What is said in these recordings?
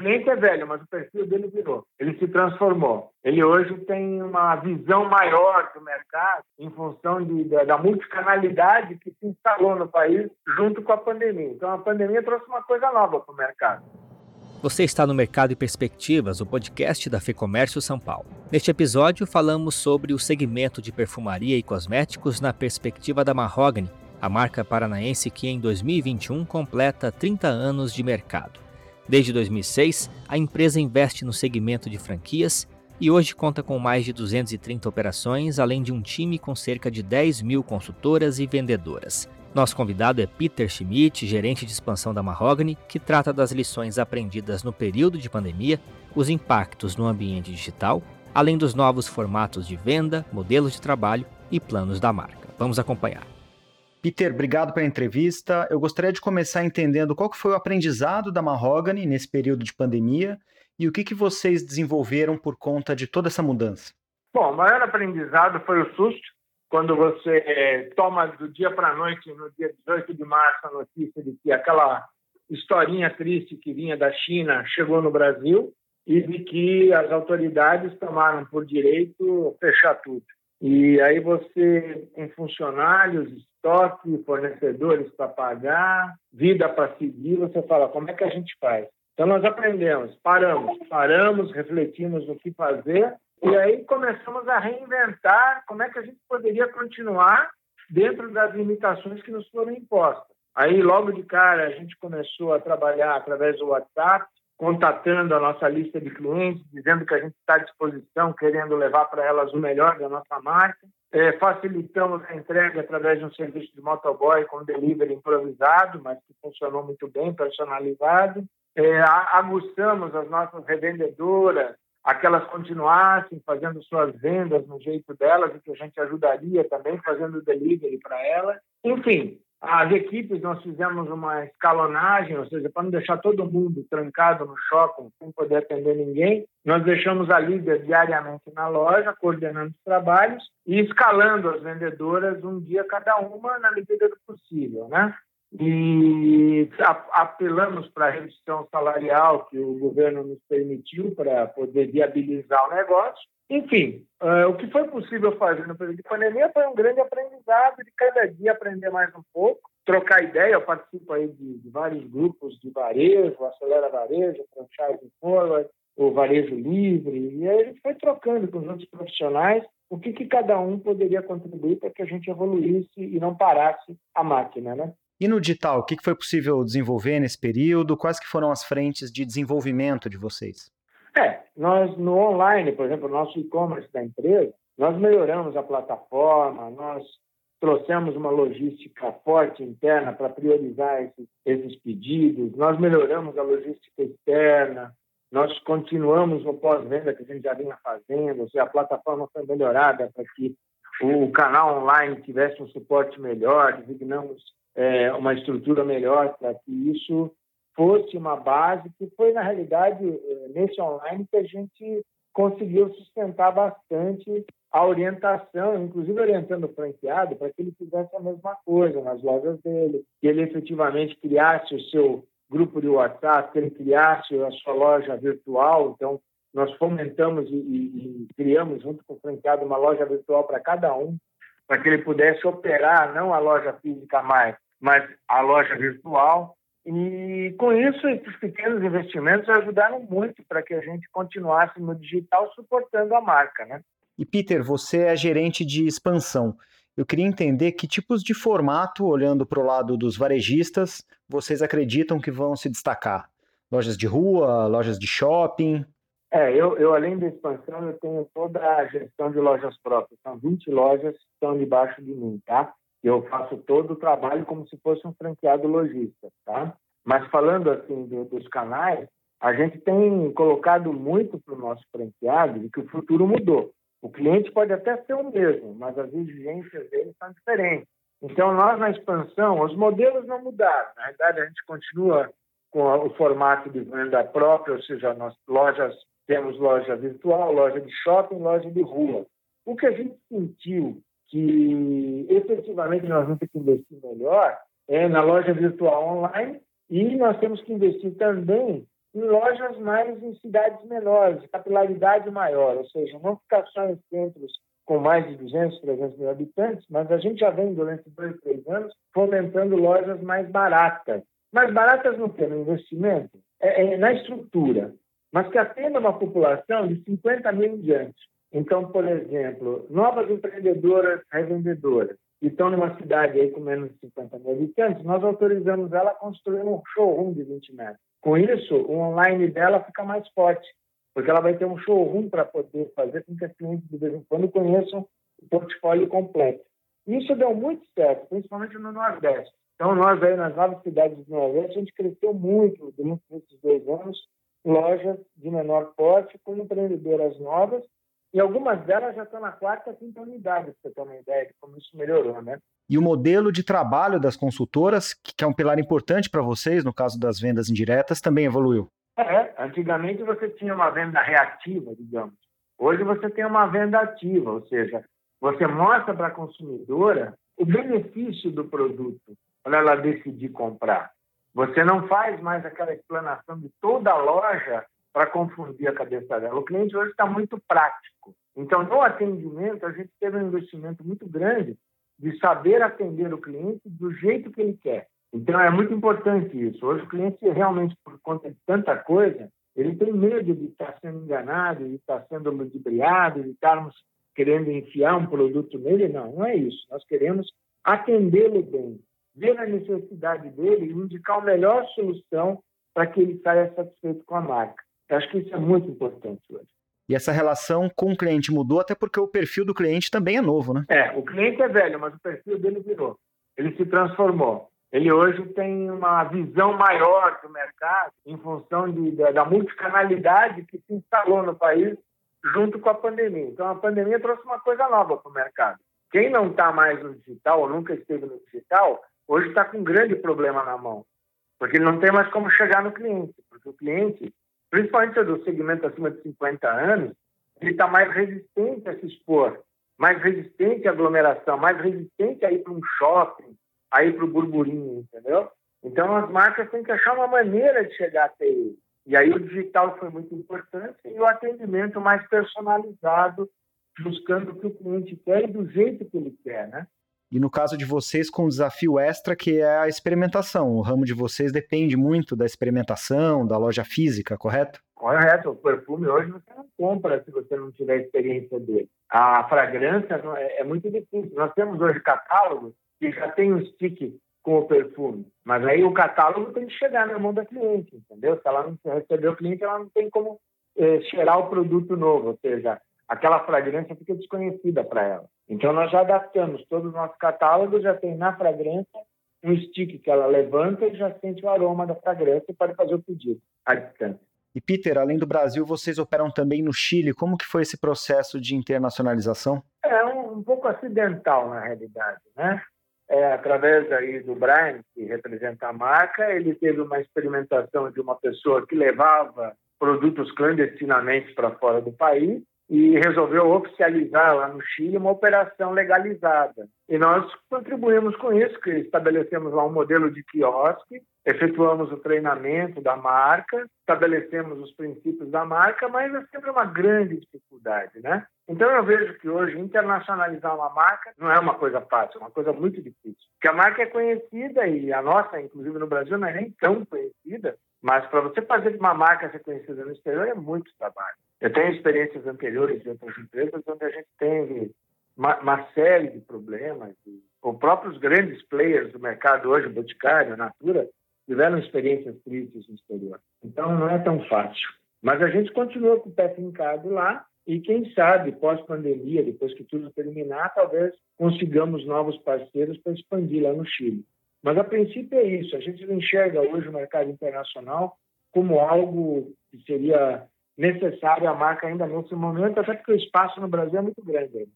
cliente é velho, mas o perfil dele virou. Ele se transformou. Ele hoje tem uma visão maior do mercado em função de, da, da multicanalidade que se instalou no país junto com a pandemia. Então, a pandemia trouxe uma coisa nova para o mercado. Você está no Mercado e Perspectivas, o podcast da FEComércio São Paulo. Neste episódio, falamos sobre o segmento de perfumaria e cosméticos na perspectiva da Mahogany, a marca paranaense que em 2021 completa 30 anos de mercado. Desde 2006, a empresa investe no segmento de franquias e hoje conta com mais de 230 operações, além de um time com cerca de 10 mil consultoras e vendedoras. Nosso convidado é Peter Schmidt, gerente de expansão da Mahogany, que trata das lições aprendidas no período de pandemia, os impactos no ambiente digital, além dos novos formatos de venda, modelos de trabalho e planos da marca. Vamos acompanhar. Peter, obrigado pela entrevista. Eu gostaria de começar entendendo qual foi o aprendizado da Mahogany nesse período de pandemia e o que, que vocês desenvolveram por conta de toda essa mudança. Bom, o maior aprendizado foi o susto, quando você eh, toma do dia para a noite, no dia 18 de março, a notícia de que aquela historinha triste que vinha da China chegou no Brasil e de que as autoridades tomaram por direito fechar tudo. E aí você, com funcionários, estoque, fornecedores para pagar, vida para seguir, você fala, como é que a gente faz? Então nós aprendemos, paramos, paramos, refletimos no que fazer e aí começamos a reinventar como é que a gente poderia continuar dentro das limitações que nos foram impostas. Aí logo de cara a gente começou a trabalhar através do WhatsApp, contatando a nossa lista de clientes, dizendo que a gente está à disposição, querendo levar para elas o melhor da nossa marca. É, facilitamos a entrega através de um serviço de motoboy com delivery improvisado, mas que funcionou muito bem, personalizado. É, aguçamos as nossas revendedoras a que elas continuassem fazendo suas vendas no jeito delas e que a gente ajudaria também fazendo delivery para elas. Enfim, as equipes, nós fizemos uma escalonagem, ou seja, para não deixar todo mundo trancado no shopping sem poder atender ninguém, nós deixamos a líder diariamente na loja, coordenando os trabalhos e escalando as vendedoras um dia cada uma na medida do possível, né? E apelamos para a redução salarial que o governo nos permitiu para poder viabilizar o negócio enfim, uh, o que foi possível fazer no período de pandemia foi um grande aprendizado de cada dia aprender mais um pouco, trocar ideia. Eu participo aí de, de vários grupos de varejo, Acelera Varejo, Franchise Forward, o Varejo Livre, e aí a gente foi trocando com os outros profissionais o que, que cada um poderia contribuir para que a gente evoluísse e não parasse a máquina, né? E no digital, o que foi possível desenvolver nesse período? Quais que foram as frentes de desenvolvimento de vocês? É, nós no online, por exemplo, nosso e-commerce da empresa, nós melhoramos a plataforma, nós trouxemos uma logística forte interna para priorizar esses, esses pedidos, nós melhoramos a logística externa, nós continuamos no pós-venda que a gente já vinha fazendo, ou seja, a plataforma foi melhorada para que o canal online tivesse um suporte melhor, designamos é, uma estrutura melhor para que isso fosse uma base, que foi, na realidade, eh, nesse online que a gente conseguiu sustentar bastante a orientação, inclusive orientando o franqueado para que ele fizesse a mesma coisa nas lojas dele, que ele efetivamente criasse o seu grupo de WhatsApp, que ele criasse a sua loja virtual. Então, nós fomentamos e, e, e criamos, junto com o franqueado, uma loja virtual para cada um, para que ele pudesse operar não a loja física mais, mas a loja virtual. E com isso, esses pequenos investimentos ajudaram muito para que a gente continuasse no digital suportando a marca, né? E Peter, você é gerente de expansão. Eu queria entender que tipos de formato, olhando para o lado dos varejistas, vocês acreditam que vão se destacar? Lojas de rua, lojas de shopping? É, eu, eu além da expansão, eu tenho toda a gestão de lojas próprias. São 20 lojas que estão debaixo de mim, tá? Eu faço todo o trabalho como se fosse um franqueado lojista, tá? Mas falando assim do, dos canais, a gente tem colocado muito para o nosso franqueado que o futuro mudou. O cliente pode até ser o mesmo, mas as exigências dele são diferentes. Então, nós na expansão, os modelos não mudaram. Na verdade, a gente continua com o formato de venda própria, ou seja, nós lojas temos loja virtual, loja de shopping, loja de rua. O que a gente sentiu que efetivamente nós vamos ter que investir melhor é na loja virtual online e nós temos que investir também em lojas mais em cidades menores, de capilaridade maior, ou seja, não ficar só em centros com mais de 200, 300 mil habitantes, mas a gente já vem durante dois, três anos fomentando lojas mais baratas. Mais baratas no que? No investimento? É, é, na estrutura, mas que atenda uma população de 50 mil em diante. Então, por exemplo, novas empreendedoras revendedoras que estão numa cidade aí com menos de 50 mil habitantes, nós autorizamos ela a construir um showroom de 20 metros. Com isso, o online dela fica mais forte, porque ela vai ter um showroom para poder fazer com que as clientes de vez em quando conheçam o portfólio completo. Isso deu muito certo, principalmente no Nordeste. Então, nós aí nas novas cidades do Nordeste, a gente cresceu muito durante esses dois anos, lojas de menor porte com empreendedoras novas e algumas delas já estão na quarta, quinta unidade, para você ter uma ideia de como isso melhorou, né? E o modelo de trabalho das consultoras, que é um pilar importante para vocês, no caso das vendas indiretas, também evoluiu? É, antigamente você tinha uma venda reativa, digamos. Hoje você tem uma venda ativa, ou seja, você mostra para a consumidora o benefício do produto para ela decidir comprar. Você não faz mais aquela explanação de toda a loja para confundir a cabeça dela. O cliente hoje está muito prático. Então, no atendimento, a gente teve um investimento muito grande de saber atender o cliente do jeito que ele quer. Então, é muito importante isso. Hoje, o cliente, realmente, por conta de tanta coisa, ele tem medo de estar sendo enganado, de estar sendo ludibriado, de estarmos querendo enfiar um produto nele. Não, não é isso. Nós queremos atendê-lo bem, ver a necessidade dele e indicar a melhor solução para que ele saia satisfeito com a marca. Eu acho que isso é muito importante hoje. E essa relação com o cliente mudou até porque o perfil do cliente também é novo, né? É, o cliente é velho, mas o perfil dele virou. Ele se transformou. Ele hoje tem uma visão maior do mercado em função de, da, da multicanalidade que se instalou no país junto com a pandemia. Então, a pandemia trouxe uma coisa nova para o mercado. Quem não está mais no digital ou nunca esteve no digital, hoje está com um grande problema na mão, porque ele não tem mais como chegar no cliente, porque o cliente principalmente do segmento acima de 50 anos, ele está mais resistente a se expor, mais resistente à aglomeração, mais resistente a ir para um shopping, a ir para o burburinho, entendeu? Então, as marcas têm que achar uma maneira de chegar até ele. E aí o digital foi muito importante e o atendimento mais personalizado, buscando o que o cliente quer e do jeito que ele quer, né? E no caso de vocês, com um desafio extra que é a experimentação. O ramo de vocês depende muito da experimentação, da loja física, correto? Correto. O perfume hoje você não compra se você não tiver experiência dele. A fragrância é, é muito difícil. Nós temos hoje catálogos que já tem um stick com o perfume. Mas aí o catálogo tem que chegar na mão da cliente, entendeu? Se ela não receber o cliente, ela não tem como eh, cheirar o produto novo. Ou seja, aquela fragrância fica desconhecida para ela. Então, nós já adaptamos todo o nosso catálogo, já tem na fragrância um stick que ela levanta e já sente o aroma da fragrância para fazer o pedido à distância. E Peter, além do Brasil, vocês operam também no Chile. Como que foi esse processo de internacionalização? É um, um pouco acidental, na realidade, né? É, através aí do Brian, que representa a marca, ele teve uma experimentação de uma pessoa que levava produtos clandestinamente para fora do país e resolveu oficializar lá no Chile uma operação legalizada. E nós contribuímos com isso, que estabelecemos lá um modelo de quiosque, efetuamos o treinamento da marca, estabelecemos os princípios da marca, mas é sempre uma grande dificuldade, né? Então eu vejo que hoje internacionalizar uma marca não é uma coisa fácil, é uma coisa muito difícil. Porque a marca é conhecida e a nossa, inclusive no Brasil, não é nem tão conhecida, mas para você fazer uma marca ser conhecida no exterior é muito trabalho. Eu tenho experiências anteriores de outras empresas onde a gente teve uma, uma série de problemas. Os próprios grandes players do mercado hoje, Boticário, Natura, tiveram experiências tristes no exterior. Então, não é tão fácil. Mas a gente continua com o pé fincado lá e, quem sabe, pós-pandemia, depois que tudo terminar, talvez consigamos novos parceiros para expandir lá no Chile. Mas, a princípio, é isso. A gente não enxerga hoje o mercado internacional como algo que seria necessário a marca ainda nesse momento, até porque o espaço no Brasil é muito grande.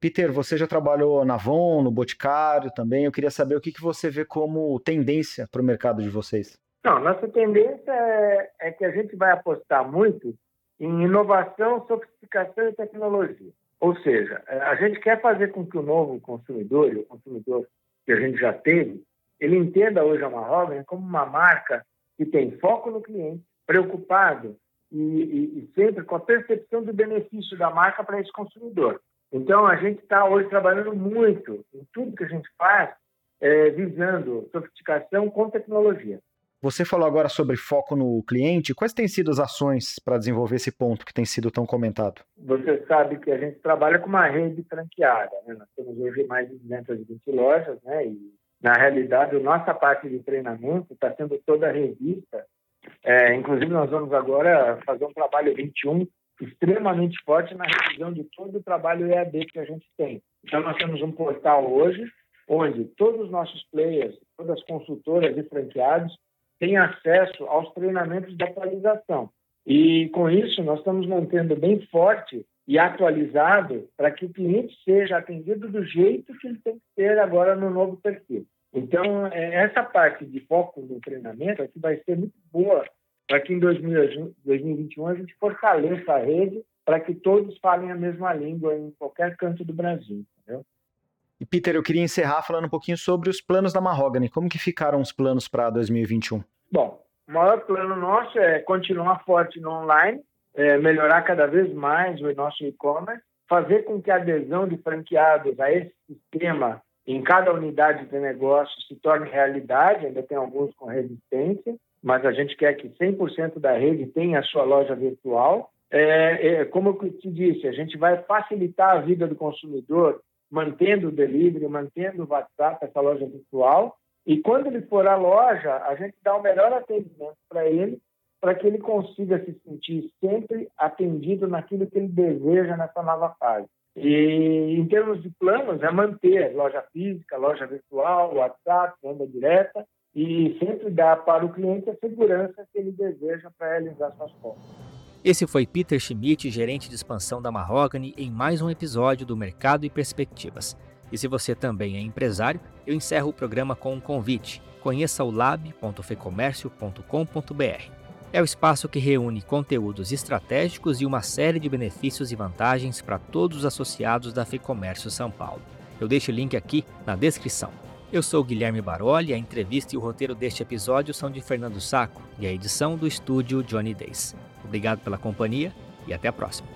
Peter, você já trabalhou na Avon, no Boticário também. Eu queria saber o que, que você vê como tendência para o mercado de vocês. Não, nossa tendência é, é que a gente vai apostar muito em inovação, sofisticação e tecnologia. Ou seja, é, a gente quer fazer com que o novo consumidor, o consumidor que a gente já teve, ele entenda hoje a Mahogany como uma marca que tem foco no cliente, preocupado e, e, e sempre com a percepção do benefício da marca para esse consumidor. Então, a gente está hoje trabalhando muito em tudo que a gente faz, é, visando sofisticação com tecnologia. Você falou agora sobre foco no cliente. Quais têm sido as ações para desenvolver esse ponto que tem sido tão comentado? Você sabe que a gente trabalha com uma rede franqueada. Né? Nós temos hoje mais de 220 lojas, né? E, na realidade, a nossa parte de treinamento está sendo toda revista. É, inclusive, nós vamos agora fazer um trabalho 21 extremamente forte na revisão de todo o trabalho EAD que a gente tem. Então, nós temos um portal hoje onde todos os nossos players, todas as consultoras e franqueados têm acesso aos treinamentos de atualização. E com isso, nós estamos mantendo bem forte e atualizado para que o cliente seja atendido do jeito que ele tem que ser agora no novo perfil. Então, é, essa parte de foco no treinamento aqui vai ser muito boa para que em 2021 a gente fortaleça a rede para que todos falem a mesma língua em qualquer canto do Brasil. Entendeu? E Peter, eu queria encerrar falando um pouquinho sobre os planos da Mahogany. Como que ficaram os planos para 2021? Bom, o maior plano nosso é continuar forte no online, é melhorar cada vez mais o nosso e-commerce, fazer com que a adesão de franqueados a esse sistema em cada unidade de negócio se torne realidade, ainda tem alguns com resistência, mas a gente quer que 100% da rede tenha a sua loja virtual. É, é, como eu te disse, a gente vai facilitar a vida do consumidor mantendo o delivery, mantendo o WhatsApp, essa loja virtual. E quando ele for à loja, a gente dá o melhor atendimento para ele, para que ele consiga se sentir sempre atendido naquilo que ele deseja nessa nova fase. E em termos de planos, é manter loja física, loja virtual, WhatsApp, venda direta e sempre dar para o cliente a segurança que ele deseja para realizar suas compras. Esse foi Peter Schmidt, gerente de expansão da Mahogany, em mais um episódio do Mercado e Perspectivas. E se você também é empresário, eu encerro o programa com um convite. Conheça o lab.fecomércio.com.br. É o espaço que reúne conteúdos estratégicos e uma série de benefícios e vantagens para todos os associados da Fecomércio São Paulo. Eu deixo o link aqui na descrição. Eu sou Guilherme Baroli, a entrevista e o roteiro deste episódio são de Fernando Saco e a edição do estúdio Johnny Days. Obrigado pela companhia e até a próxima.